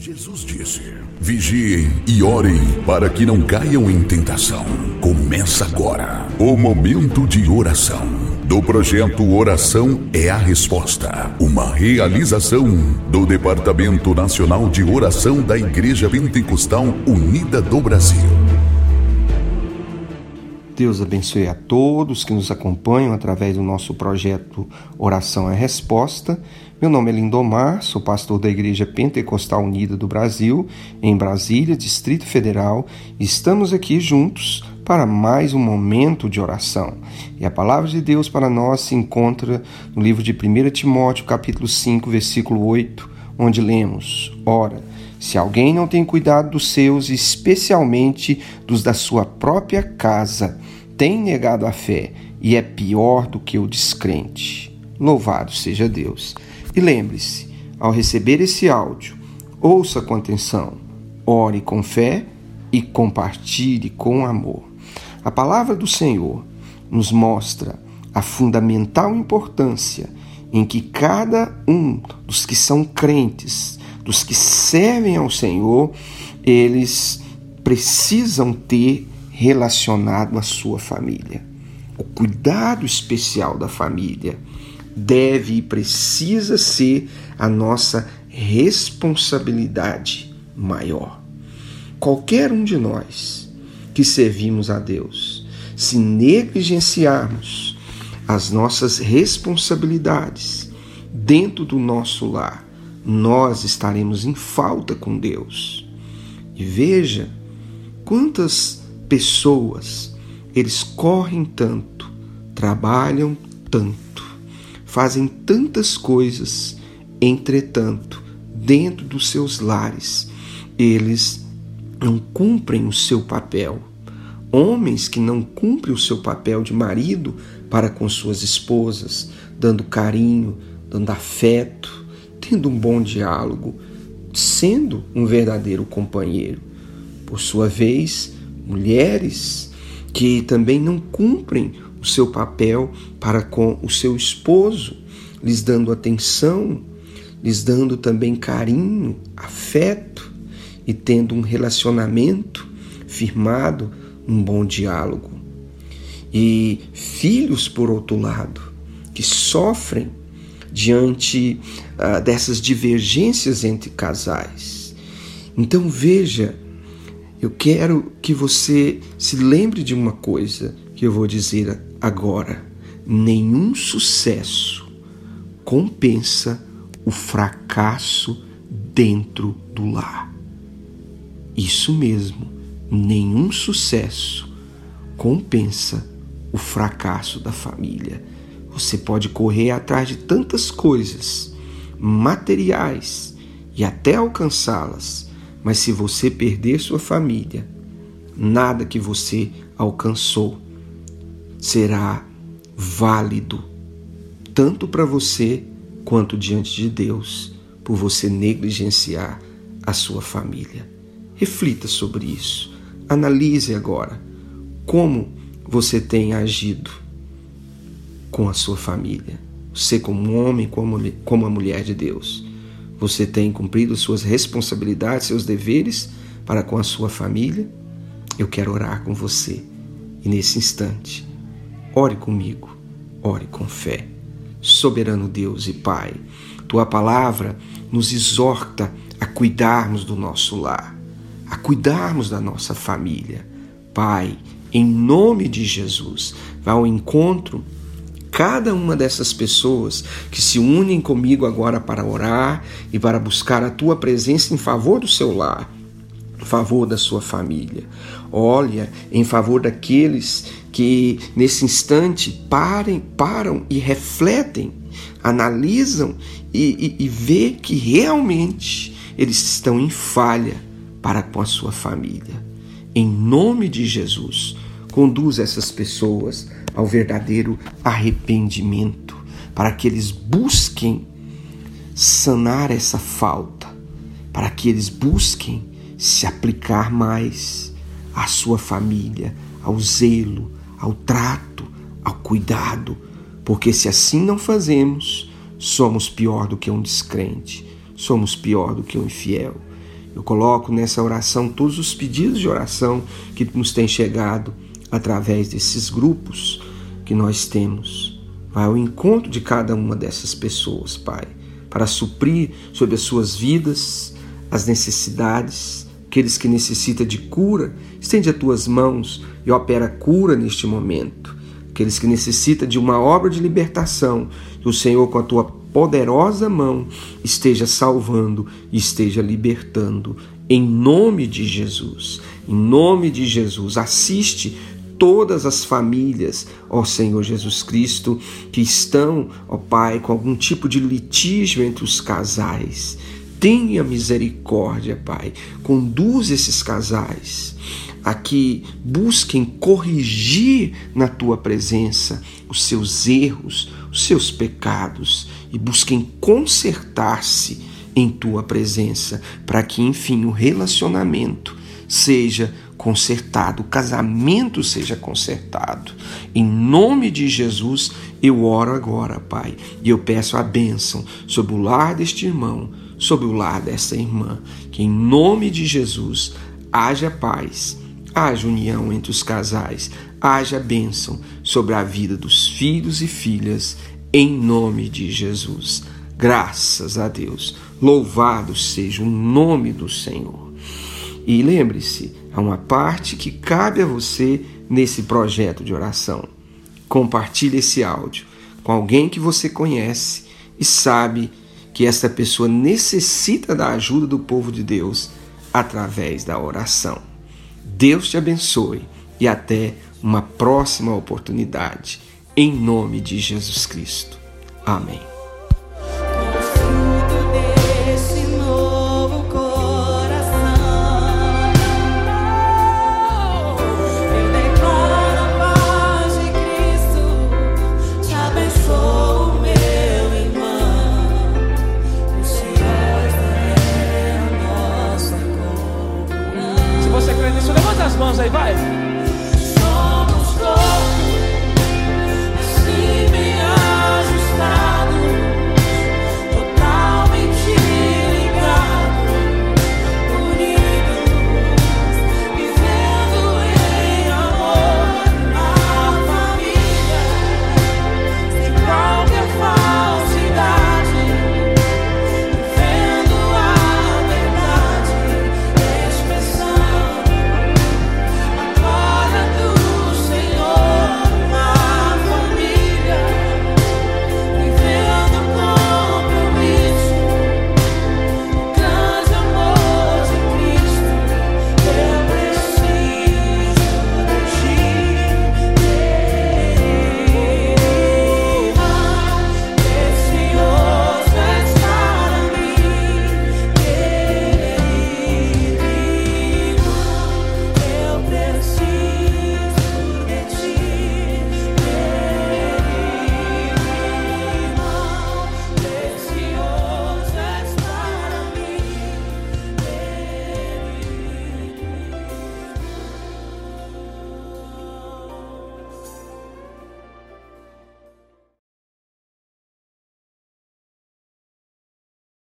Jesus disse: Vigiem e orem para que não caiam em tentação. Começa agora o momento de oração do projeto Oração é a Resposta, uma realização do Departamento Nacional de Oração da Igreja Pentecostal Unida do Brasil. Deus abençoe a todos que nos acompanham através do nosso projeto Oração é Resposta. Meu nome é Lindomar, sou pastor da Igreja Pentecostal Unida do Brasil, em Brasília, Distrito Federal. Estamos aqui juntos para mais um momento de oração. E a palavra de Deus para nós se encontra no livro de 1 Timóteo, capítulo 5, versículo 8, onde lemos: Ora, se alguém não tem cuidado dos seus, especialmente dos da sua própria casa, tem negado a fé e é pior do que o descrente. Louvado seja Deus. E lembre-se, ao receber esse áudio, ouça com atenção, ore com fé e compartilhe com amor. A palavra do Senhor nos mostra a fundamental importância em que cada um dos que são crentes dos que servem ao Senhor, eles precisam ter relacionado à sua família. O cuidado especial da família deve e precisa ser a nossa responsabilidade maior. Qualquer um de nós que servimos a Deus, se negligenciarmos as nossas responsabilidades dentro do nosso lar, nós estaremos em falta com Deus. E veja quantas pessoas eles correm tanto, trabalham tanto, fazem tantas coisas, entretanto, dentro dos seus lares, eles não cumprem o seu papel. Homens que não cumprem o seu papel de marido para com suas esposas, dando carinho, dando afeto, tendo um bom diálogo, sendo um verdadeiro companheiro. Por sua vez, mulheres que também não cumprem o seu papel para com o seu esposo, lhes dando atenção, lhes dando também carinho, afeto e tendo um relacionamento firmado, um bom diálogo. E filhos, por outro lado, que sofrem diante uh, dessas divergências entre casais. Então veja, eu quero que você se lembre de uma coisa que eu vou dizer agora: nenhum sucesso compensa o fracasso dentro do lar. Isso mesmo, nenhum sucesso compensa o fracasso da família. Você pode correr atrás de tantas coisas materiais e até alcançá-las, mas se você perder sua família, nada que você alcançou será válido tanto para você quanto diante de Deus por você negligenciar a sua família. Reflita sobre isso. Analise agora como você tem agido com a sua família. Você, como homem, como, como a mulher de Deus, você tem cumprido suas responsabilidades, seus deveres para com a sua família? Eu quero orar com você. E nesse instante, ore comigo, ore com fé. Soberano Deus e Pai, tua palavra nos exorta a cuidarmos do nosso lar, a cuidarmos da nossa família. Pai, em nome de Jesus, vá ao encontro cada uma dessas pessoas que se unem comigo agora para orar e para buscar a tua presença em favor do seu lar, em favor da sua família. Olha, em favor daqueles que nesse instante parem, param e refletem, analisam e, e, e vê que realmente eles estão em falha para com a sua família. Em nome de Jesus, conduz essas pessoas ao verdadeiro arrependimento, para que eles busquem sanar essa falta, para que eles busquem se aplicar mais à sua família, ao zelo, ao trato, ao cuidado, porque se assim não fazemos, somos pior do que um descrente, somos pior do que um infiel. Eu coloco nessa oração todos os pedidos de oração que nos têm chegado através desses grupos que nós temos. Vai ao encontro de cada uma dessas pessoas, Pai, para suprir sobre as suas vidas as necessidades, aqueles que necessitam de cura, estende as tuas mãos e opera cura neste momento. Aqueles que necessitam de uma obra de libertação, que o Senhor, com a tua poderosa mão, esteja salvando e esteja libertando. Em nome de Jesus, em nome de Jesus, assiste todas as famílias, ó Senhor Jesus Cristo, que estão, ó Pai, com algum tipo de litígio entre os casais. Tenha misericórdia, Pai. Conduz esses casais a que busquem corrigir na tua presença os seus erros, os seus pecados e busquem consertar-se em tua presença, para que enfim o relacionamento seja consertado, o casamento seja consertado. Em nome de Jesus, eu oro agora, Pai, e eu peço a bênção sobre o lar deste irmão, sobre o lar desta irmã, que em nome de Jesus haja paz, haja união entre os casais, haja bênção sobre a vida dos filhos e filhas, em nome de Jesus. Graças a Deus. Louvado seja o nome do Senhor. E lembre-se, há uma parte que cabe a você nesse projeto de oração. Compartilhe esse áudio com alguém que você conhece e sabe que essa pessoa necessita da ajuda do povo de Deus através da oração. Deus te abençoe e até uma próxima oportunidade. Em nome de Jesus Cristo. Amém.